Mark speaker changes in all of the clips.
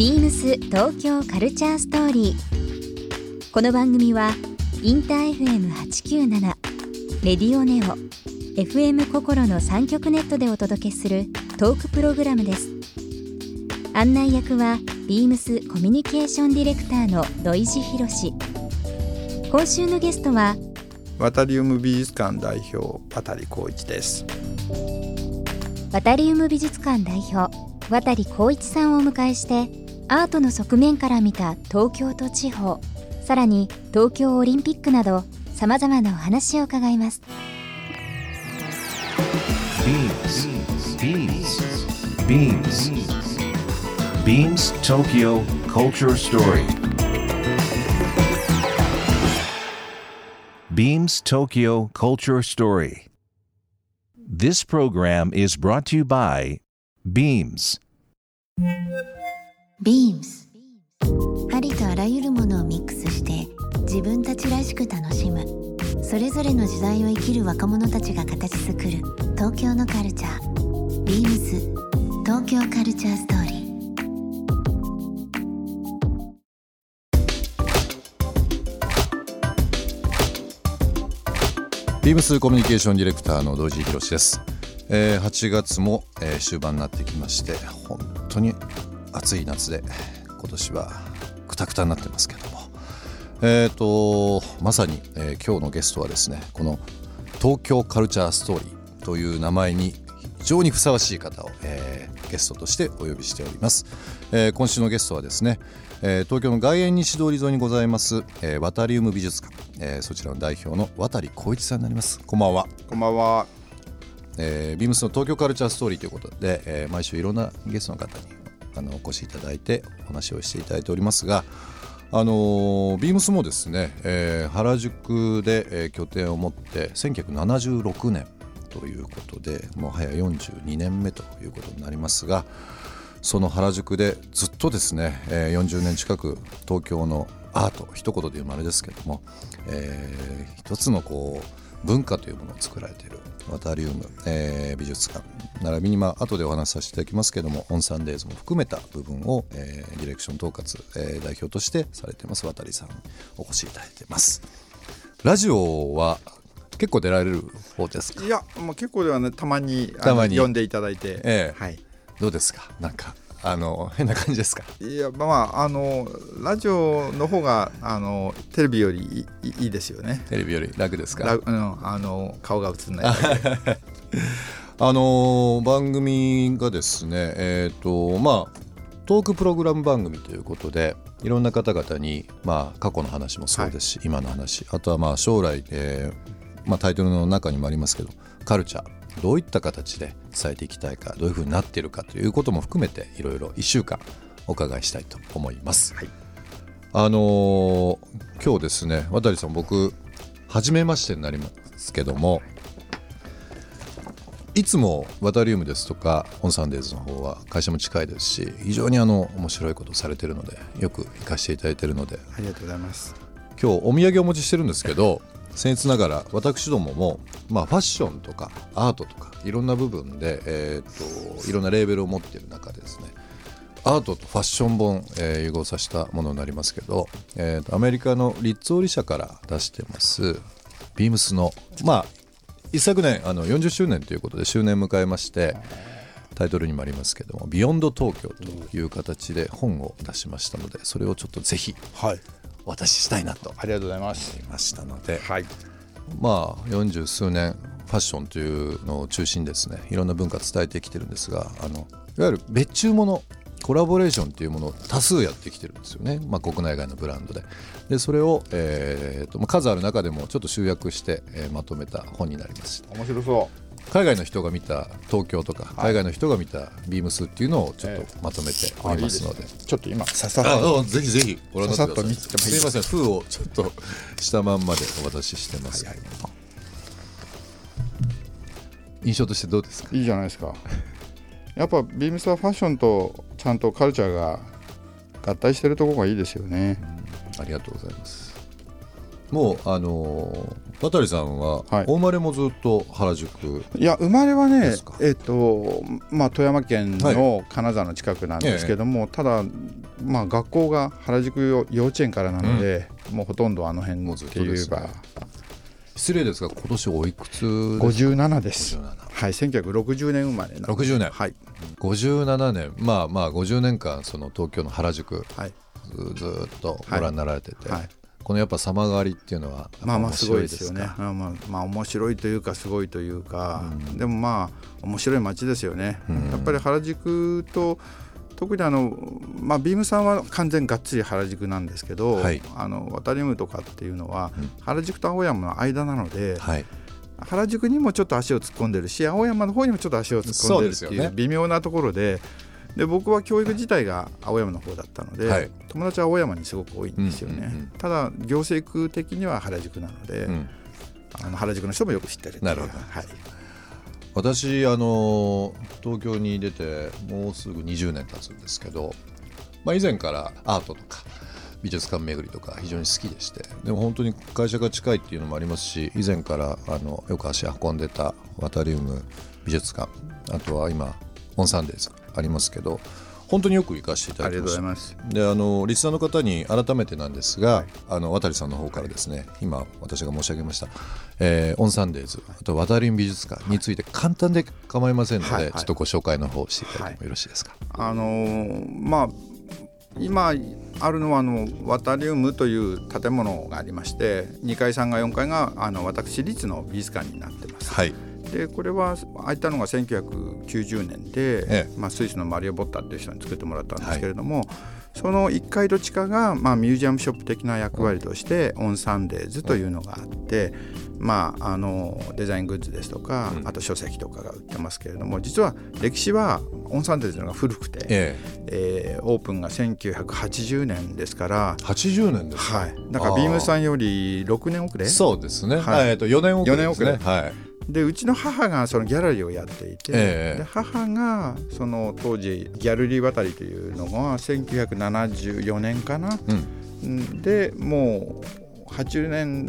Speaker 1: ビームス東京カルチャーストーリー。この番組はインター FM897 レディオネオ FM 心の三極ネットでお届けするトークプログラムです。案内役はビームスコミュニケーションディレクターの土井博志。今週のゲストは
Speaker 2: ワタリウム美術館代表渡光一です
Speaker 1: ワタリウム美術館代表渡光一さんをお迎えしてアートの側面から見た東京と地方さらに東京オリンピックなどさまざまなお話を伺います
Speaker 3: ビームスビームスビームスビームス東京 Culture Story Beams Tokyo Culture Story. This program is brought to you by Beams.
Speaker 4: Beams ありとあらゆるものをミックスして自分たちらしく楽しむ。それぞれの時代を生きる若者たちが形作る。東京のカルチャー。Beams 東京カルチャーストーリー。
Speaker 5: ビームスコミュニケーションディレクターの土井博です、えー、8月も、えー、終盤になってきまして本当に暑い夏で今年はくたくたになってますけども。えっ、ー、とまさに、えー、今日のゲストはですねこの東京カルチャーストーリーという名前に非常にふさわしい方を、えー、ゲストとしてお呼びしております、えー、今週のゲストはですね、えー、東京の外苑西通り沿いにございます、えー、ワタリウム美術館、えー、そちらの代表の渡光一さんになります。こんばんは。
Speaker 2: こんばんは、
Speaker 5: えー、ビームスの東京カルチャーストーリーということで、えー、毎週いろんなゲストの方にあのお越しいただいてお話をしていただいておりますがあのー、ビームスもですね、えー、原宿で、えー、拠点を持って1976年ということでもう早42年目ということになりますがその原宿でずっとですね、えー、40年近く東京のアート一言で言うまれですけども、えー、一つのこう文化というものを作られているワタリウム、えー、美術館。並びにまあ後でお話しさせていただきますけどもオンサンデーズも含めた部分を、えー、ディレクション統括、えー、代表としてされています渡さん。にお越しいただいてます。ラジオは結構出られる方ですか？
Speaker 2: いやもう結構ではねたまにたまに。呼んでいただいて、
Speaker 5: ええ。はい。どうですか？なんかあの変な感じですか？
Speaker 2: いやまああのラジオの方があのテレビよりいいいですよね。
Speaker 5: テレビより楽ですか？
Speaker 2: うん、あの顔が映んない
Speaker 5: あの番組がですねえっ、ー、とまあトークプログラム番組ということでいろんな方々に、まあ、過去の話もそうですし、はい、今の話あとはまあ将来、えーまあ、タイトルの中にもありますけどカルチャーどういった形で伝えていきたいかどういうふうになっているかということも含めていろいろ1週間お伺いしたいと思います。はい、あのー、今日ですね渡さん僕初めましてになりますけどもいつもワタリウムですとかオンサンデーズの方は会社も近いですし非常にあの面白いことをされてるのでよく行かせていただいているので
Speaker 2: ありがとうございます
Speaker 5: 今日お土産お持ちしてるんですけど僭越ながら私どもも、まあ、ファッションとかアートとかいろんな部分で、えーと、いろんなレーベルを持っている中でですね。アートとファッション本、えー、融合させたものになりますけど、えーと、アメリカのリッツォーリ社から出してますビームスのまあ一昨年あの40周年ということで周年迎えましてタイトルにもありますけども「ビヨンド東京」という形で本を出しましたのでそれをちょっとぜひ、はい。お渡ししたいなと。
Speaker 2: ありがとうございます。
Speaker 5: いましたので、はい、まあ40数年ファッションというのを中心にですね。いろんな文化伝えてきてるんですがあのいわゆる別注ものコラボレーションっていうものを多数やってきてるんですよね、まあ、国内外のブランドで。でそれを、えーと、と数ある中でもちょっと集約して、えー、まとめた本になります。
Speaker 2: 面白そう
Speaker 5: 海外の人が見た東京とか、海外の人が見たビームスっていうのをちょっとまとめておりますので、
Speaker 2: ちょっと今ささっ
Speaker 5: とぜひぜひ
Speaker 2: ご覧になってくださいす。
Speaker 5: みません封をちょっとしたまんまでお渡ししてます、はいはい、印象としてどうですか？
Speaker 2: いいじゃないですか。やっぱビームスはファッションとちゃんとカルチャーが合体してるところがいいですよね、
Speaker 5: ありがとうございますもうあのー渡さんは、
Speaker 2: はい。
Speaker 5: お生まれもずっと原宿
Speaker 2: いや生まれはねえっ、とまあ富山県
Speaker 5: は
Speaker 2: の金沢の近くなんですけども、ただまあ学校が原宿幼稚園からなので、もうほとんどあの辺
Speaker 5: っ
Speaker 2: って言えば、
Speaker 5: とですね。失礼ですが今年おいくつですか
Speaker 2: ？57です。
Speaker 5: 57
Speaker 2: はい1960年生まれなので。
Speaker 5: 60年。
Speaker 2: はい。
Speaker 5: 57年。まあまあ50年間その東京の原宿
Speaker 2: はい。
Speaker 5: ずっとご覧になられてて、
Speaker 2: はい
Speaker 5: このやっぱ様変わりっていうのは
Speaker 2: まあまあすごいですよね。まあまあまあ面白いというかすごいというか、でもまあ面白い街ですよね。やっぱり原宿と特にあのまあビームさんは完全がっつり原宿なんですけど、
Speaker 5: はい
Speaker 2: あの渡りムとかっていうのは、原宿と青山の間なので、
Speaker 5: はい
Speaker 2: 原宿にもちょっと足を突っ込んでるし青山の方にもちょっと足を突っ込んでるっていう微妙なところで。で僕は教育自体が青山の方だったので、
Speaker 5: はい。
Speaker 2: 友達は青山にすごく多いんですよね、
Speaker 5: うんうんうん
Speaker 2: ただ行政区的には原宿なので、
Speaker 5: うん。
Speaker 2: あの原宿の人もよく知ってる
Speaker 5: なるほど。
Speaker 2: はい、
Speaker 5: 私あの東京に出てもうすぐ20年経つんですけど、まあ、以前からアートとか美術館巡りとか非常に好きでしてでも本当に会社が近いっていうのもありますし以前からあのよく足運んでたワタリウム美術館あとは今オンサンデーズありますけど本当によく行かせていただきましたであのリスナーの方に改めてなんですが、あの渡さんの方からですね今私が申し上げました、えーオンサンデーズあと渡り美術館について簡単で構いませんので、
Speaker 2: はいはい。
Speaker 5: ちょっとご紹介の方をしていただいてもよろしいですか？
Speaker 2: あのーまあ今あるのはあのワタリウムという建物がありまして2階3階4階があの私立の美術館になってます。
Speaker 5: はい、
Speaker 2: でこれは開いたのが1990年で、
Speaker 5: え
Speaker 2: まあ、スイスのマリオ・ボッタっていう人に作ってもらったんですけれども、その1階と地下が、まあ、ミュージアムショップ的な役割として、オンサンデーズというのがあって、まあ、あのデザイングッズですとか、あと書籍とかが売ってますけれども実は歴史はオンサンデーズの方が古くて、
Speaker 5: え
Speaker 2: え。ーオープンが1980年ですから
Speaker 5: え、80年ですか、
Speaker 2: はい、だからビームさんより6年遅れ？
Speaker 5: そうですね、
Speaker 2: はい。
Speaker 5: えー、と4年遅れですね。
Speaker 2: 四年遅
Speaker 5: はい
Speaker 2: でうちの母がそのギャラリーをやっていて、
Speaker 5: ええ。
Speaker 2: で母がその当時ギャルリー渡りというのが1974年かな、
Speaker 5: うん。
Speaker 2: うんでもう80年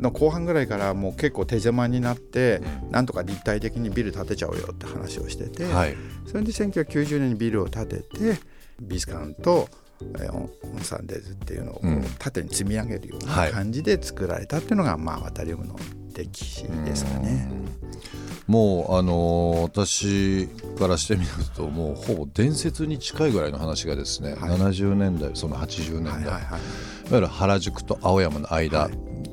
Speaker 2: の後半ぐらいからもう結構手狭になって、なんとか立体的にビル建てちゃおうよって話をしてて、
Speaker 5: はい。
Speaker 2: それで1990年にビルを建てて美術館とえーオンサンデーズっていうのを縦に積み上げるよう
Speaker 5: は
Speaker 2: ない。感じで作られたっていうのが、まあワタリウムの歴史ですかね。
Speaker 5: もうあのー私からしてみるともうほぼ伝説に近いぐらいの話がですね、
Speaker 2: はい。
Speaker 5: 70年代その80年代、いわ
Speaker 2: はいはい。はい
Speaker 5: ゆる原宿と青山の間、
Speaker 2: はい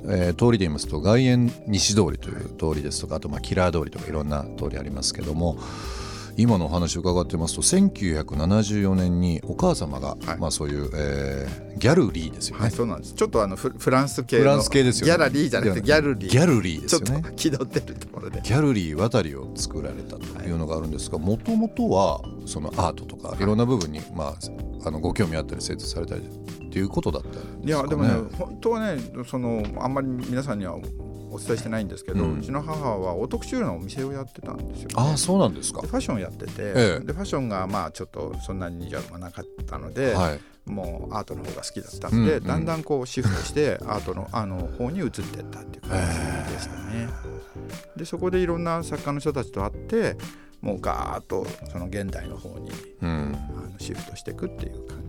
Speaker 5: えー通りで言いますと外苑西通りという通りですとかあとまあキラー通りとかいろんな通りありますけども今のお話を伺ってますと1974年にお母様が、
Speaker 2: はい。
Speaker 5: まあ、そういう、えーギャルリーですよね、
Speaker 2: はい、そうなんです。ちょっとあのフフランス系の
Speaker 5: フランス系ですよね。
Speaker 2: ギャラリーじゃなくてギャルリー。
Speaker 5: ギャルリー。で
Speaker 2: ちょっと
Speaker 5: すよね。
Speaker 2: 気取ってるところで。
Speaker 5: ギャルリー渡りを作られたと。い。うのがあるんですがもともとはそのアートとかい。ろんな部分に、まあ、あのご興味あったり精通されたりっていうことだったんですか、ね、
Speaker 2: いやでもね本当はねそのあんまり皆さんにはお伝えしてないんですけど、
Speaker 5: う
Speaker 2: うんちの母はオートクチュールのお店をやってたんですよ、ね。
Speaker 5: ああそうなんですか
Speaker 2: でファッションをやってて、
Speaker 5: ええ
Speaker 2: でファッションがまあちょっとそんなに似合わなかったので、
Speaker 5: はい
Speaker 2: もうアートの方が好きだったので、
Speaker 5: うんうん
Speaker 2: だんだんこうシフトしてアートのあの方に移っていったっていう感じですかね。でそこでいろんな作家の人たちと会ってもうガーッとその現代の方に
Speaker 5: うん
Speaker 2: あのシフトしていくっていう感。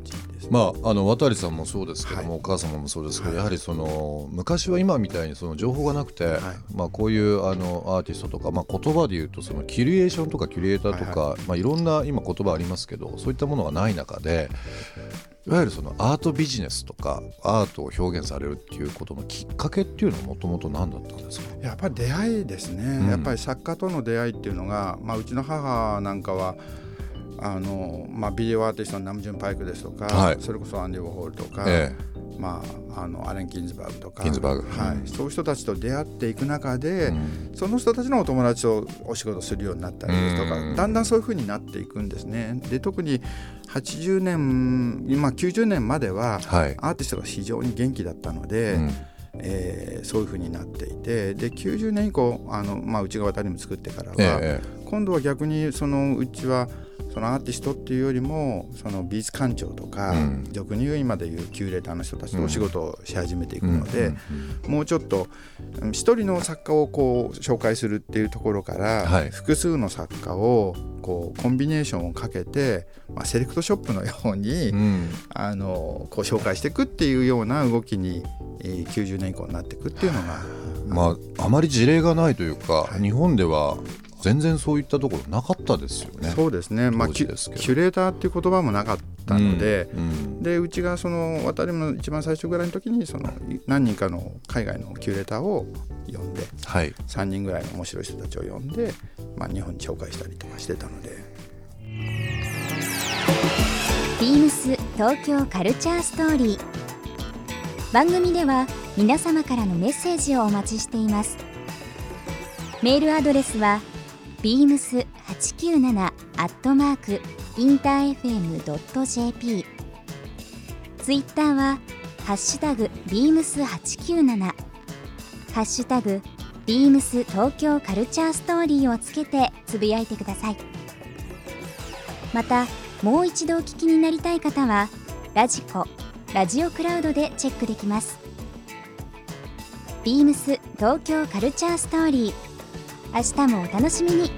Speaker 5: まあ、あの渡さんもそうですけども、
Speaker 2: はい。
Speaker 5: お母様もそうですけど、
Speaker 2: はい。
Speaker 5: やはりその昔は今みたいにその情報がなくて、
Speaker 2: い。
Speaker 5: まあ、こういうあのアーティストとか、まあ、言葉で言うとそのキュリエーションとかキュリエーターとか、
Speaker 2: はい。
Speaker 5: まあ、いろんな今言葉ありますけどそういったものがない中でいわゆるそのアートビジネスとかアートを表現されるっていうことのきっかけっていうのはもともと何だったんですか？
Speaker 2: やっぱり出会いですね、
Speaker 5: うん。
Speaker 2: やっぱり作家との出会いっていうのが、まあ、うちの母なんかはあの、まあ、ビデオアーティストのナムジュン・パイクですとか、
Speaker 5: はい。
Speaker 2: それこそアンディ・ウォーホールとか、
Speaker 5: え
Speaker 2: まあ、あのアレン・キンズバーグとか
Speaker 5: キンズバーグ。
Speaker 2: はい。
Speaker 5: うん。
Speaker 2: そういう人たちと出会っていく中で、
Speaker 5: うん。
Speaker 2: その人たちのお友達とお仕事するようになったりですとか、
Speaker 5: うん。
Speaker 2: だんだんそういうふうになっていくんですね。で特に80年今90年までは
Speaker 5: はい、
Speaker 2: アーティストが非常に元気だったので、
Speaker 5: うん。
Speaker 2: えーそういうふうになっていてで90年以降あの、まあ、うちが渡りも作ってからは、
Speaker 5: ええ。
Speaker 2: 今度は逆にそのうちはそのアーティストっていうよりもその美術館長とか、
Speaker 5: うん。
Speaker 2: 俗に言う今でいうキュレーターの人たちとお仕事をし始めていくので、もうちょっとうん一人の作家をこう紹介するっていうところから、
Speaker 5: はい。
Speaker 2: 複数の作家をこうコンビネーションをかけて、まあ、セレクトショップのように、
Speaker 5: うん。
Speaker 2: あのこう紹介していくっていうような動きに、えー90年以降になっていくっていうのが、
Speaker 5: まああまり事例がないというか、
Speaker 2: はい。
Speaker 5: 日本では全然そういったところなかったですよね。
Speaker 2: そうですね、まあ、キュレーターっていう言葉もなかったので、
Speaker 5: うんうん。
Speaker 2: でうちがその渡りの一番最初ぐらいの時にその何人かの海外のキュレーターを呼んで
Speaker 5: はい。
Speaker 2: 3人ぐらいの面白い人たちを呼んで、まあ、日本に紹介したりとかしてたので。
Speaker 1: ビームス東京カルチャーストーリー。番組では皆様からのメッセージをお待ちしています。メールアドレスは beams897 アットマークインター FM.jp ツイッターはハッシュタグ beams897 ハッシュタグ beams 東京カルチャーストーリーをつけてつぶやいてください。またもう一度お聞きになりたい方はラジコラジオクラウドでチェックできます。ビームス東京カルチャーストーリー。明日もお楽しみに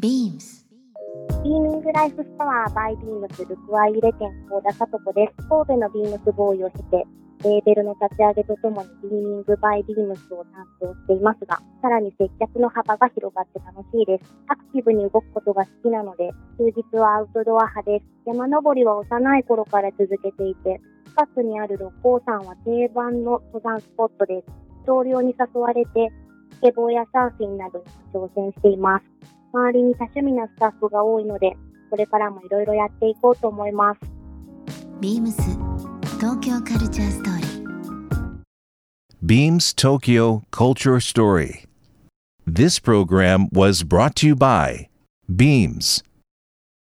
Speaker 4: ビームス
Speaker 6: ビーミングライフストアバイビームスルクワイ入れ店高田聡子です。神戸のビームスボーイを経て、レーベルの立ち上げとともにビーミングバイビームスを担当していますが、さらに接客の幅が広がって楽しいです。アクティブに動くことが好きなので、休日はアウトドア派です。山登りは幼い頃から続けていて、近くにある六甲山は定番の登山スポットです。同僚に誘われて、スケボーやサーフィンなどに挑戦しています。周りに多趣味なスタッフが多いので、これからもいろいろやっていこうと思います。
Speaker 4: ビームス東京カルチャーストーリー
Speaker 3: Beams Tokyo Culture Story. This program was brought to you by Beams.